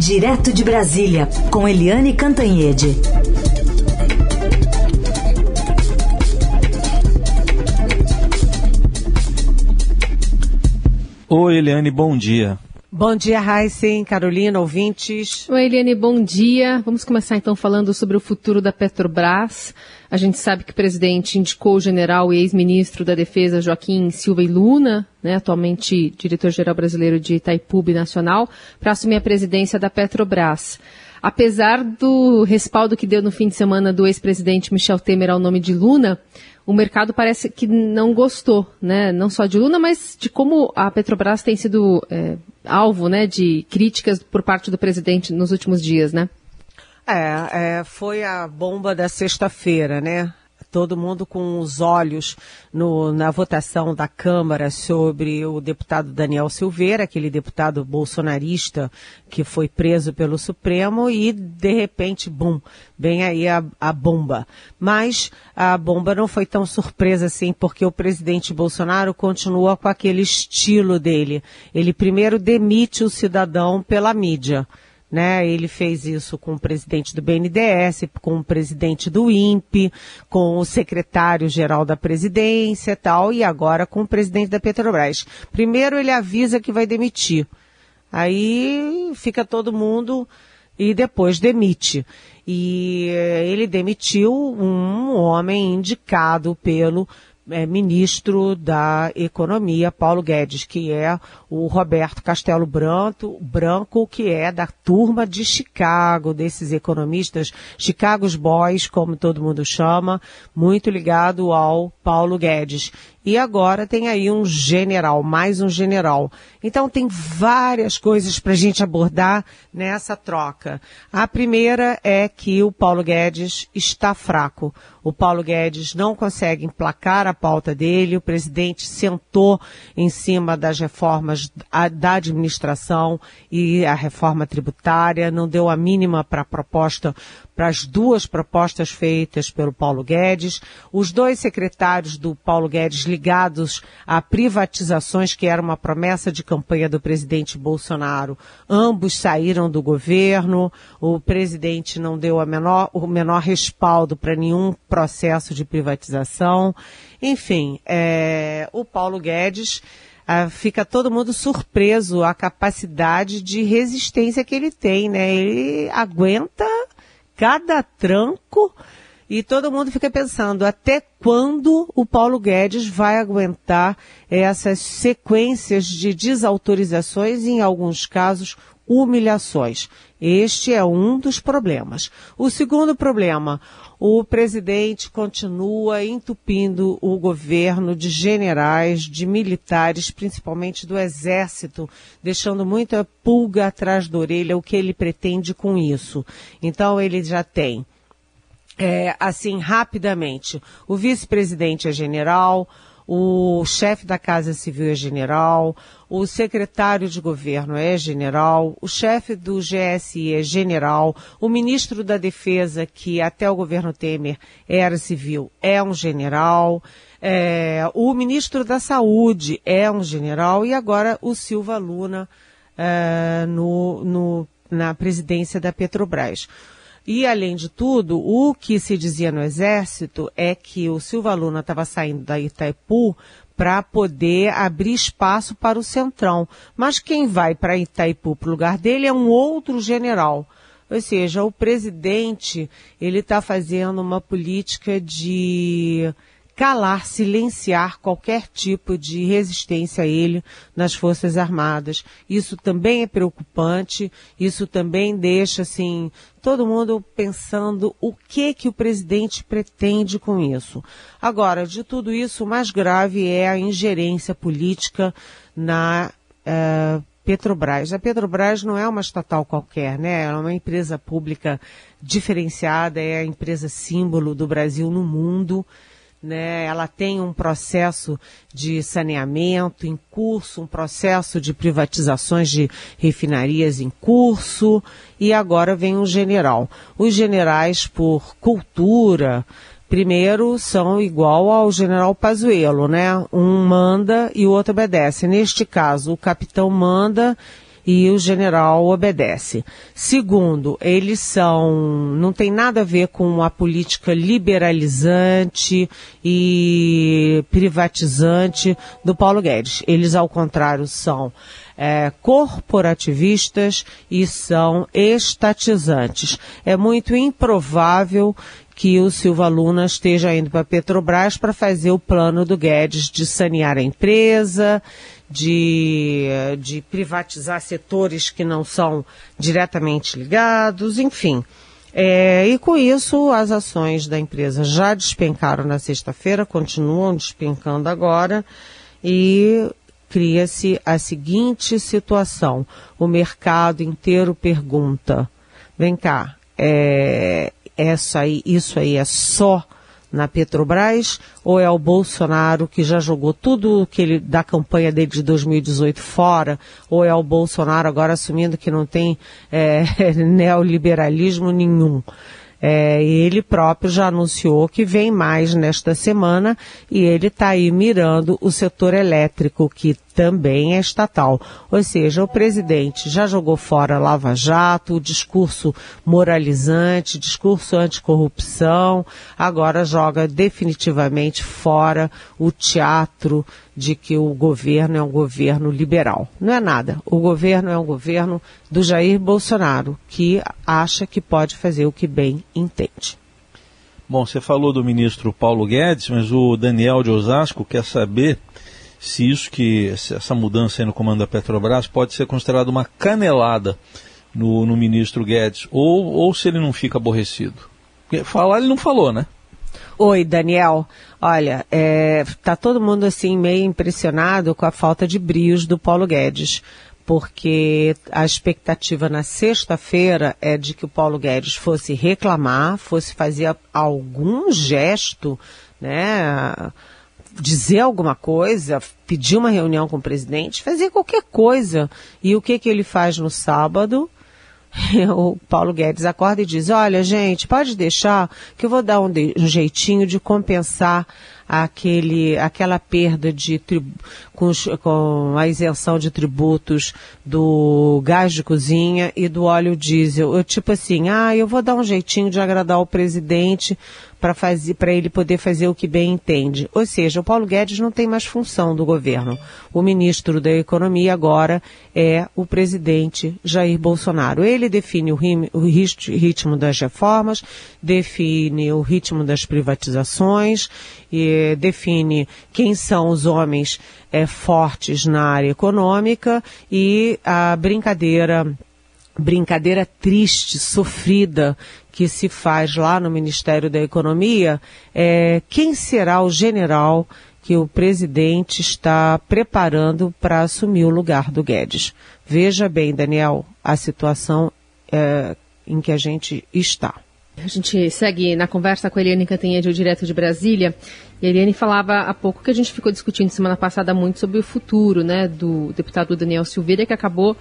Direto de Brasília, com Eliane Cantanhede. Oi, Eliane, bom dia. Bom dia, Heisen, Carolina, ouvintes. Oi, Eliane, bom dia. Vamos começar então falando sobre o futuro da Petrobras. A gente sabe que o presidente indicou o general e ex-ministro da Defesa Joaquim Silva e Luna, né, atualmente diretor-geral brasileiro de Itaipu Nacional, para assumir a presidência da Petrobras. Apesar do respaldo que deu no fim de semana do ex-presidente Michel Temer ao nome de Luna, o mercado parece que não gostou, né? Não só de Luna, mas de como a Petrobras tem sido é, alvo, né, de críticas por parte do presidente nos últimos dias, né? É, é foi a bomba da sexta-feira, né? Todo mundo com os olhos no, na votação da Câmara sobre o deputado Daniel Silveira, aquele deputado bolsonarista que foi preso pelo Supremo e, de repente, bum, vem aí a, a bomba. Mas a bomba não foi tão surpresa assim, porque o presidente Bolsonaro continua com aquele estilo dele. Ele primeiro demite o cidadão pela mídia. Né? Ele fez isso com o presidente do BNDES, com o presidente do INPE, com o secretário-geral da presidência tal, e agora com o presidente da Petrobras. Primeiro ele avisa que vai demitir. Aí fica todo mundo e depois demite. E eh, ele demitiu um homem indicado pelo é, ministro da Economia, Paulo Guedes, que é o Roberto Castelo Branco, Branco, que é da turma de Chicago, desses economistas, Chicago's Boys, como todo mundo chama, muito ligado ao Paulo Guedes. E agora tem aí um general, mais um general. Então tem várias coisas para a gente abordar nessa troca. A primeira é que o Paulo Guedes está fraco. O Paulo Guedes não consegue emplacar a pauta dele. O presidente sentou em cima das reformas da administração e a reforma tributária, não deu a mínima para a proposta para as duas propostas feitas pelo Paulo Guedes. Os dois secretários do Paulo Guedes ligados a privatizações, que era uma promessa de campanha do presidente Bolsonaro, ambos saíram do governo. O presidente não deu menor, o menor respaldo para nenhum processo de privatização. Enfim, é, o Paulo Guedes ah, fica todo mundo surpreso a capacidade de resistência que ele tem, né? Ele aguenta cada tranco e todo mundo fica pensando até quando o Paulo Guedes vai aguentar essas sequências de desautorizações e, em alguns casos, humilhações. Este é um dos problemas. O segundo problema, o presidente continua entupindo o governo de generais, de militares, principalmente do exército, deixando muita pulga atrás da orelha o que ele pretende com isso. Então ele já tem, é, assim, rapidamente, o vice-presidente é general, o chefe da Casa Civil é general, o secretário de governo é general, o chefe do GSI é general, o ministro da Defesa, que até o governo Temer era civil, é um general, é, o ministro da Saúde é um general e agora o Silva Luna é, no, no, na presidência da Petrobras. E, além de tudo, o que se dizia no Exército é que o Silva Luna estava saindo da Itaipu para poder abrir espaço para o Centrão. Mas quem vai para Itaipu para o lugar dele é um outro general. Ou seja, o presidente ele está fazendo uma política de calar, silenciar qualquer tipo de resistência a ele nas Forças Armadas. Isso também é preocupante, isso também deixa, assim, todo mundo pensando o que que o presidente pretende com isso. Agora, de tudo isso, o mais grave é a ingerência política na uh, Petrobras. A Petrobras não é uma estatal qualquer, né? Ela é uma empresa pública diferenciada, é a empresa símbolo do Brasil no mundo né? Ela tem um processo de saneamento em curso, um processo de privatizações de refinarias em curso, e agora vem um general. Os generais, por cultura, primeiro são igual ao general Pazuello, né? Um manda e o outro obedece. Neste caso, o capitão manda e o general obedece. Segundo, eles são, não tem nada a ver com a política liberalizante e privatizante do Paulo Guedes. Eles, ao contrário, são é, corporativistas e são estatizantes. É muito improvável que o Silva Luna esteja indo para a Petrobras para fazer o plano do Guedes de sanear a empresa, de, de privatizar setores que não são diretamente ligados, enfim. É, e com isso, as ações da empresa já despencaram na sexta-feira, continuam despencando agora, e cria-se a seguinte situação: o mercado inteiro pergunta, vem cá, é, essa aí, isso aí é só na Petrobras ou é o Bolsonaro que já jogou tudo que ele da campanha dele de 2018 fora ou é o Bolsonaro agora assumindo que não tem é, neoliberalismo nenhum? É, ele próprio já anunciou que vem mais nesta semana e ele está aí mirando o setor elétrico, que também é estatal. Ou seja, o presidente já jogou fora Lava Jato, o discurso moralizante, discurso anticorrupção, agora joga definitivamente fora o teatro de que o governo é um governo liberal. Não é nada. O governo é um governo do Jair Bolsonaro, que acha que pode fazer o que bem entende. Bom, você falou do ministro Paulo Guedes, mas o Daniel de Osasco quer saber se isso que essa mudança no comando da Petrobras pode ser considerado uma canelada no, no ministro Guedes ou, ou se ele não fica aborrecido. Falar ele não falou, né? Oi, Daniel. Olha, é, tá todo mundo assim meio impressionado com a falta de brios do Paulo Guedes, porque a expectativa na sexta-feira é de que o Paulo Guedes fosse reclamar, fosse fazer algum gesto, né? dizer alguma coisa, pedir uma reunião com o presidente, fazer qualquer coisa. E o que que ele faz no sábado? o Paulo Guedes acorda e diz: Olha, gente, pode deixar que eu vou dar um, de, um jeitinho de compensar aquele, aquela perda de com, com, a isenção de tributos do gás de cozinha e do óleo diesel. Eu, tipo assim, ah, eu vou dar um jeitinho de agradar o presidente para fazer para ele poder fazer o que bem entende. Ou seja, o Paulo Guedes não tem mais função do governo. O ministro da Economia agora é o presidente Jair Bolsonaro. Ele define o, rim, o ritmo das reformas, define o ritmo das privatizações, e define quem são os homens é, fortes na área econômica e a brincadeira brincadeira triste, sofrida que se faz lá no Ministério da Economia é quem será o general que o presidente está preparando para assumir o lugar do Guedes. Veja bem, Daniel, a situação é, em que a gente está. A gente segue na conversa com a Eliane Cantanhede, direto de Brasília. E a Eliane falava há pouco que a gente ficou discutindo semana passada muito sobre o futuro né, do deputado Daniel Silveira, que acabou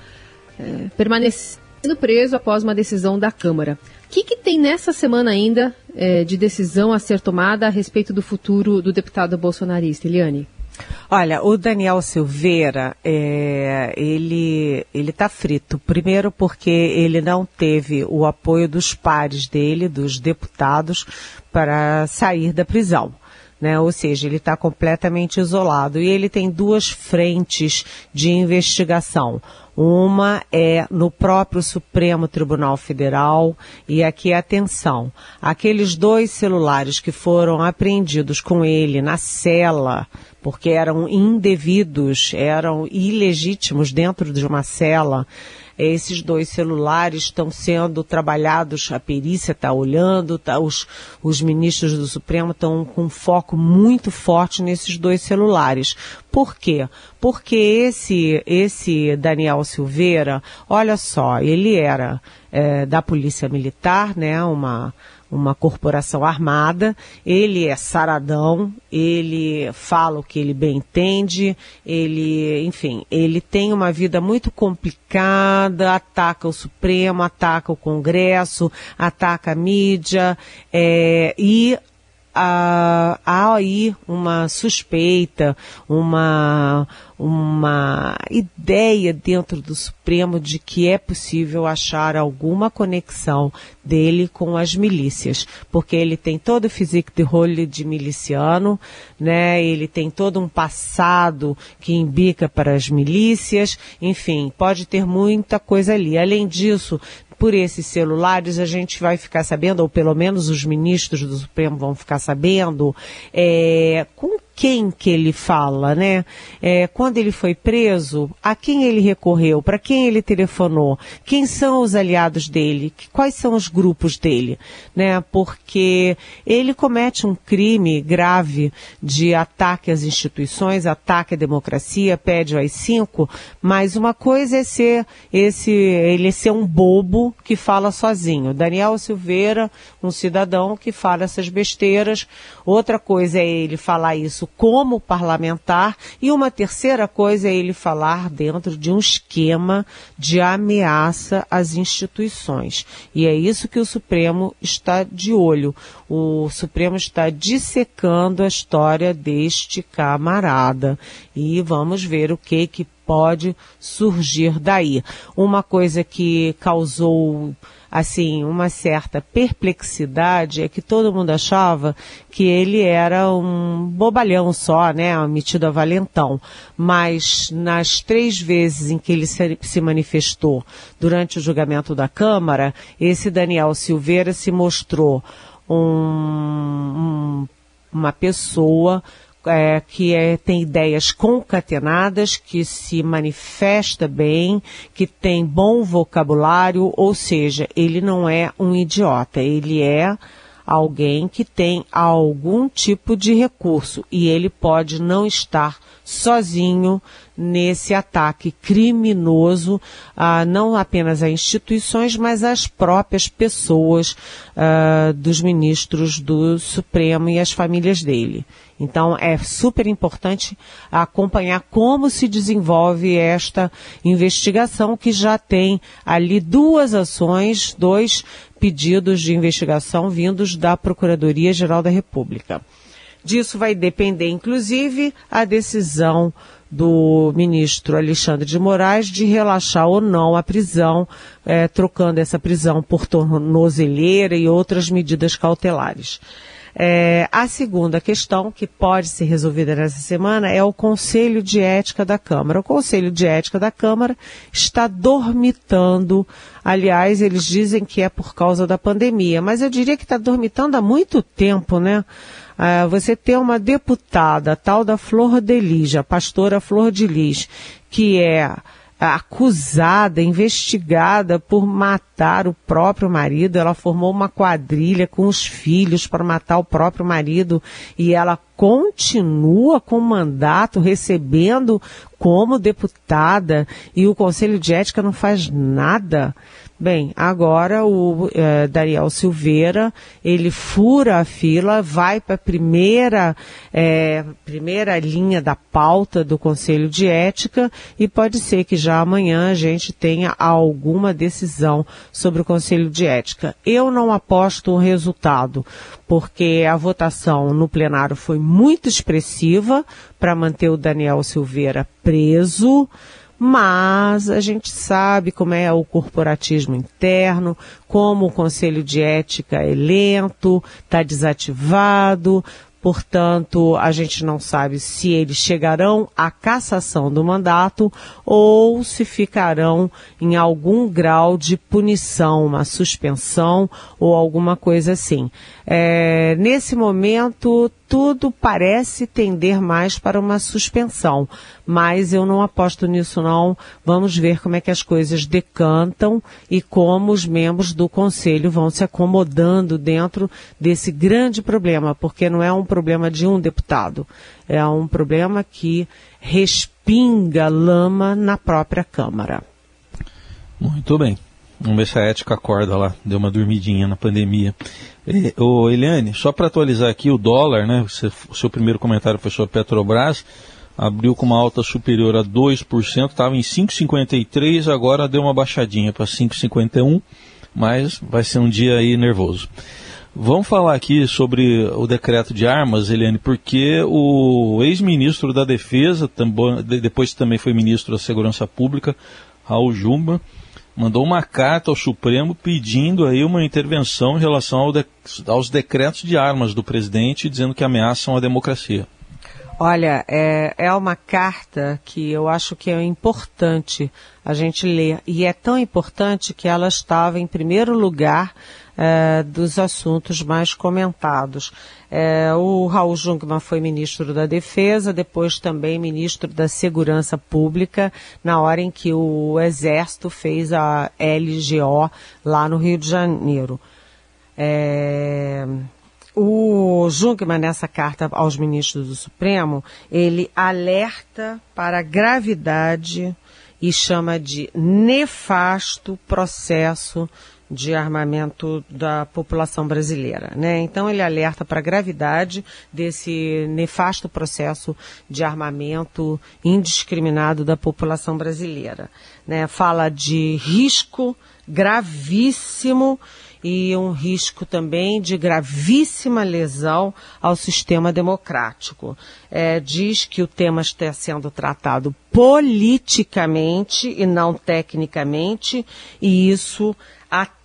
é, permanecendo preso após uma decisão da Câmara. O que, que tem nessa semana ainda é, de decisão a ser tomada a respeito do futuro do deputado bolsonarista, Eliane? Olha, o Daniel Silveira, é, ele ele está frito. Primeiro porque ele não teve o apoio dos pares dele, dos deputados, para sair da prisão. Né? Ou seja, ele está completamente isolado e ele tem duas frentes de investigação. Uma é no próprio Supremo Tribunal Federal. E aqui atenção, aqueles dois celulares que foram apreendidos com ele na cela, porque eram indevidos, eram ilegítimos dentro de uma cela, esses dois celulares estão sendo trabalhados, a perícia está olhando, tá, os, os ministros do Supremo estão com foco muito forte nesses dois celulares. Por quê? Porque esse, esse Daniel Silveira, olha só, ele era é, da Polícia Militar, né, uma uma corporação armada, ele é saradão, ele fala o que ele bem entende, ele, enfim, ele tem uma vida muito complicada, ataca o Supremo, ataca o Congresso, ataca a mídia, é, e há, há aí uma suspeita, uma, uma ideia dentro do Supremo de que é possível achar alguma conexão dele com as milícias, porque ele tem todo o physique de role de miliciano, né? Ele tem todo um passado que imbica para as milícias, enfim, pode ter muita coisa ali. Além disso, por esses celulares a gente vai ficar sabendo, ou pelo menos os ministros do Supremo vão ficar sabendo, é, com quem que ele fala, né? É, quando ele foi preso, a quem ele recorreu, para quem ele telefonou, quem são os aliados dele, quais são os grupos dele, né? Porque ele comete um crime grave de ataque às instituições, ataque à democracia, pede o AI-5, mas uma coisa é ser esse, ele ser um bobo que fala sozinho. Daniel Silveira, um cidadão que fala essas besteiras. Outra coisa é ele falar isso como parlamentar e uma terceira coisa é ele falar dentro de um esquema de ameaça às instituições. E é isso que o Supremo está de olho. O Supremo está dissecando a história deste camarada e vamos ver o que que pode surgir daí. Uma coisa que causou assim, uma certa perplexidade é que todo mundo achava que ele era um bobalhão só, né, metido a valentão. Mas nas três vezes em que ele se manifestou durante o julgamento da Câmara, esse Daniel Silveira se mostrou um, um, uma pessoa é, que é, tem ideias concatenadas, que se manifesta bem, que tem bom vocabulário, ou seja, ele não é um idiota, ele é alguém que tem algum tipo de recurso e ele pode não estar sozinho nesse ataque criminoso, ah, não apenas a instituições, mas às próprias pessoas ah, dos ministros do Supremo e as famílias dele. Então é super importante acompanhar como se desenvolve esta investigação que já tem ali duas ações, dois pedidos de investigação vindos da Procuradoria Geral da República. Disso vai depender, inclusive, a decisão do ministro Alexandre de Moraes de relaxar ou não a prisão, é, trocando essa prisão por tornozeleira e outras medidas cautelares. É, a segunda questão, que pode ser resolvida nessa semana, é o Conselho de Ética da Câmara. O Conselho de Ética da Câmara está dormitando. Aliás, eles dizem que é por causa da pandemia, mas eu diria que está dormitando há muito tempo, né? É, você ter uma deputada, tal da Flor de Lis, a pastora Flor de Lis, que é acusada, investigada por matar o próprio marido. Ela formou uma quadrilha com os filhos para matar o próprio marido e ela continua com o mandato recebendo como deputada e o Conselho de Ética não faz nada. Bem, agora o eh, Daniel Silveira, ele fura a fila, vai para a primeira, eh, primeira linha da pauta do Conselho de Ética e pode ser que já amanhã a gente tenha alguma decisão sobre o Conselho de Ética. Eu não aposto um resultado, porque a votação no plenário foi muito expressiva para manter o Daniel Silveira preso mas a gente sabe como é o corporatismo interno, como o conselho de ética é lento, está desativado, Portanto, a gente não sabe se eles chegarão à cassação do mandato ou se ficarão em algum grau de punição, uma suspensão ou alguma coisa assim. É, nesse momento, tudo parece tender mais para uma suspensão, mas eu não aposto nisso não. Vamos ver como é que as coisas decantam e como os membros do conselho vão se acomodando dentro desse grande problema, porque não é um problema de um deputado, é um problema que respinga lama na própria Câmara. Muito bem. Vamos ver se a ética acorda lá, deu uma dormidinha na pandemia. Ô, Eliane, só para atualizar aqui o dólar, né? o seu primeiro comentário foi sobre Petrobras, abriu com uma alta superior a 2%, estava em 5,53, agora deu uma baixadinha para 5,51, mas vai ser um dia aí nervoso. Vamos falar aqui sobre o decreto de armas, Eliane, porque o ex-ministro da Defesa, depois também foi ministro da Segurança Pública, Raul Jumba, mandou uma carta ao Supremo pedindo aí uma intervenção em relação ao de, aos decretos de armas do presidente, dizendo que ameaçam a democracia. Olha, é, é uma carta que eu acho que é importante a gente ler. E é tão importante que ela estava em primeiro lugar é, dos assuntos mais comentados. É, o Raul Jungmann foi ministro da Defesa, depois também ministro da Segurança Pública, na hora em que o Exército fez a LGO lá no Rio de Janeiro. É, o Jungmann, nessa carta aos ministros do Supremo, ele alerta para a gravidade e chama de nefasto processo de armamento da população brasileira, né? Então ele alerta para a gravidade desse nefasto processo de armamento indiscriminado da população brasileira, né? Fala de risco gravíssimo e um risco também de gravíssima lesão ao sistema democrático. É, diz que o tema está sendo tratado politicamente e não tecnicamente, e isso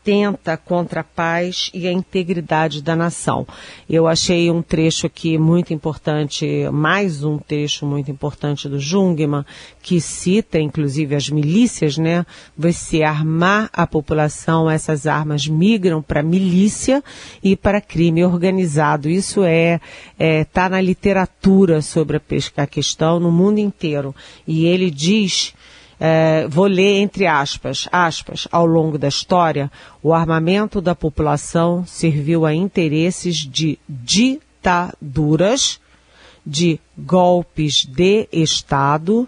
atenta contra a paz e a integridade da nação. Eu achei um trecho aqui muito importante, mais um trecho muito importante do Jungmann, que cita inclusive as milícias, né? Você armar a população, essas armas migram para milícia e para crime organizado. Isso é, é tá na literatura sobre a, a questão no mundo inteiro. E ele diz é, vou ler entre aspas, aspas, ao longo da história, o armamento da população serviu a interesses de ditaduras, de golpes de Estado,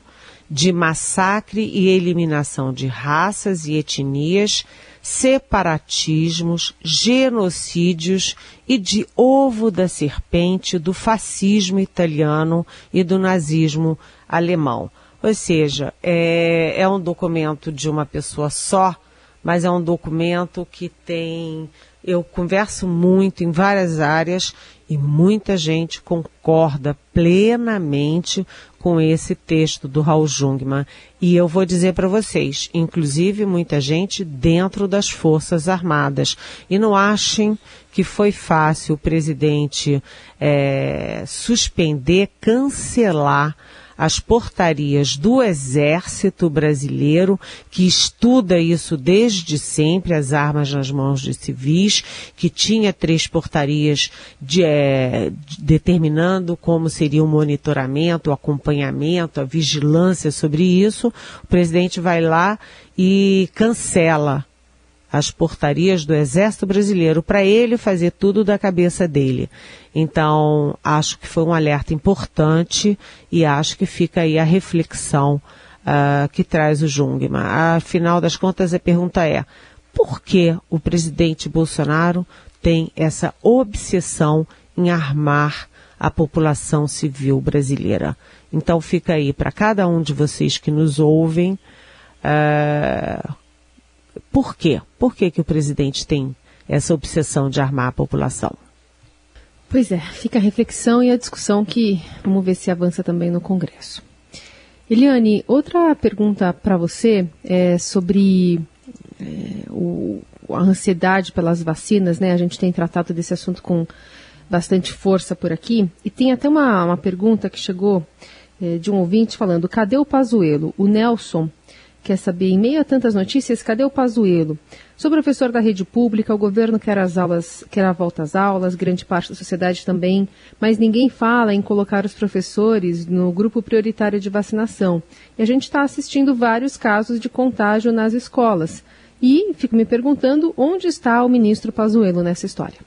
de massacre e eliminação de raças e etnias, separatismos, genocídios e de ovo da serpente do fascismo italiano e do nazismo alemão. Ou seja, é, é um documento de uma pessoa só, mas é um documento que tem. Eu converso muito em várias áreas e muita gente concorda plenamente com esse texto do Raul Jungmann. E eu vou dizer para vocês, inclusive muita gente dentro das Forças Armadas. E não achem que foi fácil o presidente é, suspender, cancelar as portarias do Exército Brasileiro, que estuda isso desde sempre, as armas nas mãos de civis, que tinha três portarias de, é, determinando como seria o monitoramento, o acompanhamento, a vigilância sobre isso. O presidente vai lá e cancela as portarias do Exército Brasileiro para ele fazer tudo da cabeça dele. Então, acho que foi um alerta importante e acho que fica aí a reflexão uh, que traz o Jungmann. Afinal das contas, a pergunta é, por que o presidente Bolsonaro tem essa obsessão em armar a população civil brasileira? Então, fica aí para cada um de vocês que nos ouvem, uh, por quê? Por que, que o presidente tem essa obsessão de armar a população? Pois é, fica a reflexão e a discussão que vamos ver se avança também no Congresso. Eliane, outra pergunta para você é sobre é, o, a ansiedade pelas vacinas, né? A gente tem tratado desse assunto com bastante força por aqui. E tem até uma, uma pergunta que chegou é, de um ouvinte falando: cadê o Pazuelo? O Nelson quer saber, em meio a tantas notícias, cadê o Pazuello? Sou professor da rede pública, o governo quer as aulas, quer a volta às aulas, grande parte da sociedade também, mas ninguém fala em colocar os professores no grupo prioritário de vacinação. E a gente está assistindo vários casos de contágio nas escolas. E fico me perguntando onde está o ministro Pazuello nessa história.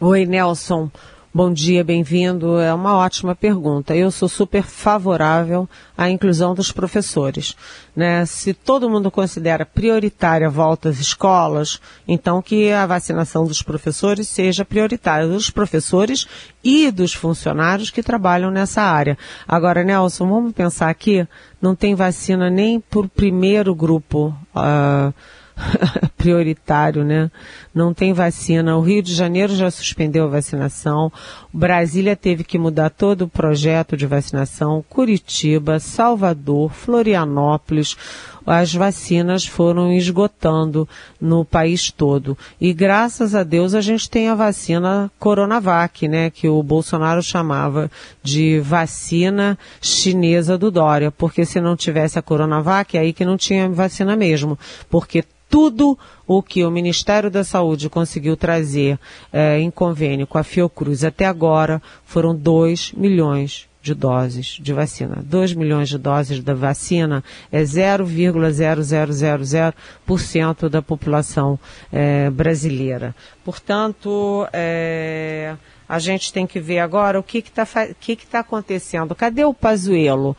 Oi, Nelson. Bom dia, bem-vindo. É uma ótima pergunta. Eu sou super favorável à inclusão dos professores. Né? Se todo mundo considera prioritária a volta às escolas, então que a vacinação dos professores seja prioritária, dos professores e dos funcionários que trabalham nessa área. Agora, Nelson, vamos pensar aqui, não tem vacina nem por primeiro grupo. Uh, prioritário, né? Não tem vacina. O Rio de Janeiro já suspendeu a vacinação. Brasília teve que mudar todo o projeto de vacinação. Curitiba, Salvador, Florianópolis as vacinas foram esgotando no país todo. E graças a Deus a gente tem a vacina Coronavac, né, que o Bolsonaro chamava de vacina chinesa do Dória, porque se não tivesse a Coronavac, é aí que não tinha vacina mesmo, porque tudo o que o Ministério da Saúde conseguiu trazer é, em convênio com a Fiocruz até agora foram 2 milhões de doses de vacina. 2 milhões de doses da vacina é 0,0000% da população é, brasileira. Portanto, é, a gente tem que ver agora o que está que que tá acontecendo. Cadê o Pazuelo?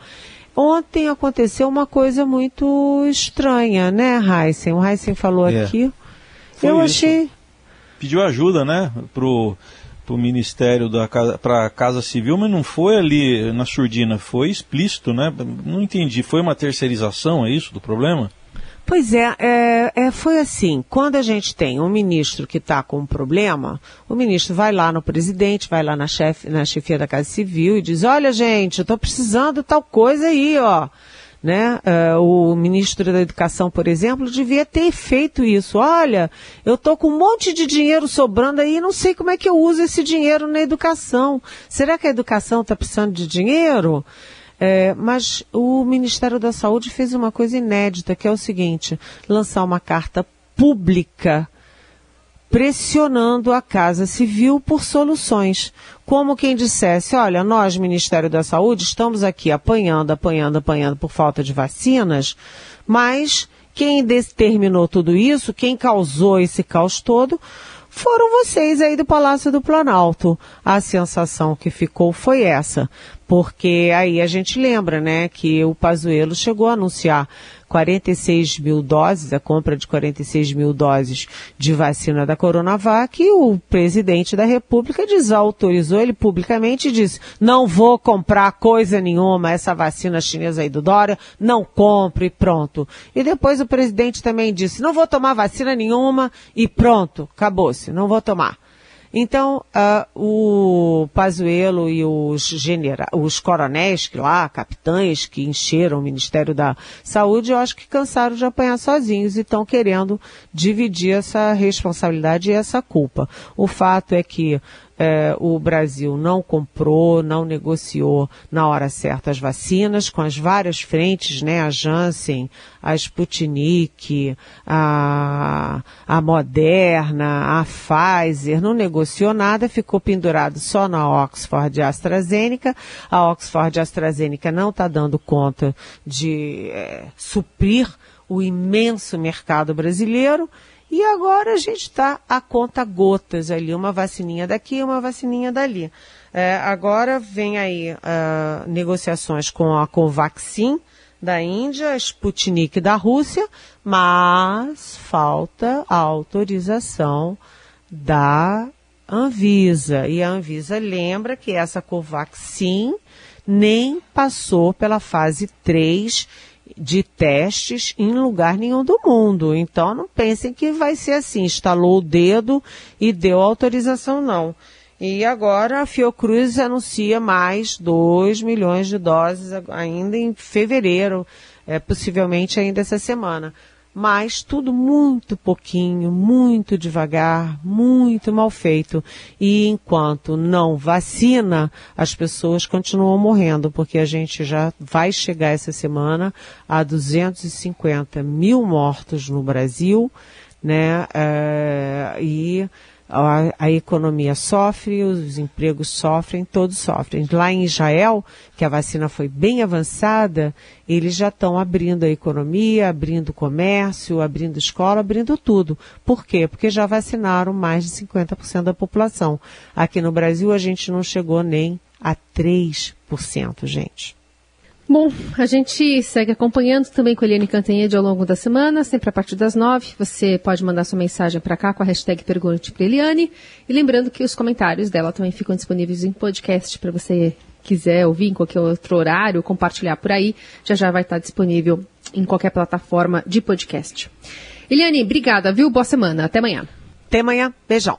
Ontem aconteceu uma coisa muito estranha, né, Heisen? O Heisen falou é. aqui. Foi Eu isso. achei. Pediu ajuda, né, pro para o Ministério da para a Casa Civil, mas não foi ali na surdina, foi explícito, né? Não entendi. Foi uma terceirização, é isso do problema? Pois é, é, é, foi assim. Quando a gente tem um ministro que está com um problema, o ministro vai lá no presidente, vai lá na, chefe, na chefia da Casa Civil e diz: Olha, gente, eu estou precisando tal coisa aí, ó. Né? Uh, o ministro da Educação, por exemplo, devia ter feito isso. Olha, eu estou com um monte de dinheiro sobrando aí, não sei como é que eu uso esse dinheiro na educação. Será que a educação está precisando de dinheiro? É, mas o Ministério da Saúde fez uma coisa inédita, que é o seguinte: lançar uma carta pública pressionando a Casa Civil por soluções. Como quem dissesse, olha, nós, Ministério da Saúde, estamos aqui apanhando, apanhando, apanhando por falta de vacinas, mas quem determinou tudo isso, quem causou esse caos todo, foram vocês aí do Palácio do Planalto. A sensação que ficou foi essa, porque aí a gente lembra, né, que o Pazuello chegou a anunciar 46 mil doses, a compra de 46 mil doses de vacina da Coronavac, e o presidente da República desautorizou ele publicamente e disse: não vou comprar coisa nenhuma, essa vacina chinesa aí do Dória, não compre, pronto. E depois o presidente também disse: não vou tomar vacina nenhuma e pronto, acabou-se, não vou tomar. Então, uh, o Pazuello e os, genera os coronéis que lá, capitães que encheram o Ministério da Saúde, eu acho que cansaram de apanhar sozinhos e estão querendo dividir essa responsabilidade e essa culpa. O fato é que é, o Brasil não comprou, não negociou na hora certa as vacinas, com as várias frentes, né? A Janssen, a Sputnik, a, a Moderna, a Pfizer, não negociou nada, ficou pendurado só na Oxford e AstraZeneca. A Oxford e AstraZeneca não está dando conta de é, suprir o imenso mercado brasileiro e agora a gente está a conta gotas ali, uma vacininha daqui, uma vacininha dali. É, agora vem aí uh, negociações com a Covaxin da Índia, Sputnik da Rússia, mas falta a autorização da Anvisa. E a Anvisa lembra que essa Covaxin nem passou pela fase 3 de testes em lugar nenhum do mundo. Então não pensem que vai ser assim, instalou o dedo e deu autorização, não. E agora a Fiocruz anuncia mais 2 milhões de doses ainda em fevereiro, é, possivelmente ainda essa semana mas tudo muito pouquinho, muito devagar, muito mal feito. E enquanto não vacina, as pessoas continuam morrendo, porque a gente já vai chegar essa semana a 250 mil mortos no Brasil, né? É, e a, a, economia sofre, os empregos sofrem, todos sofrem. Lá em Israel, que a vacina foi bem avançada, eles já estão abrindo a economia, abrindo o comércio, abrindo escola, abrindo tudo. Por quê? Porque já vacinaram mais de 50% da população. Aqui no Brasil a gente não chegou nem a 3%, gente. Bom, a gente segue acompanhando também com a Eliane Cantanhede ao longo da semana, sempre a partir das nove. Você pode mandar sua mensagem para cá com a hashtag Pergunte para Eliane. E lembrando que os comentários dela também ficam disponíveis em podcast para você quiser ouvir em qualquer outro horário, compartilhar por aí. Já já vai estar disponível em qualquer plataforma de podcast. Eliane, obrigada, viu? Boa semana. Até amanhã. Até amanhã. Beijão.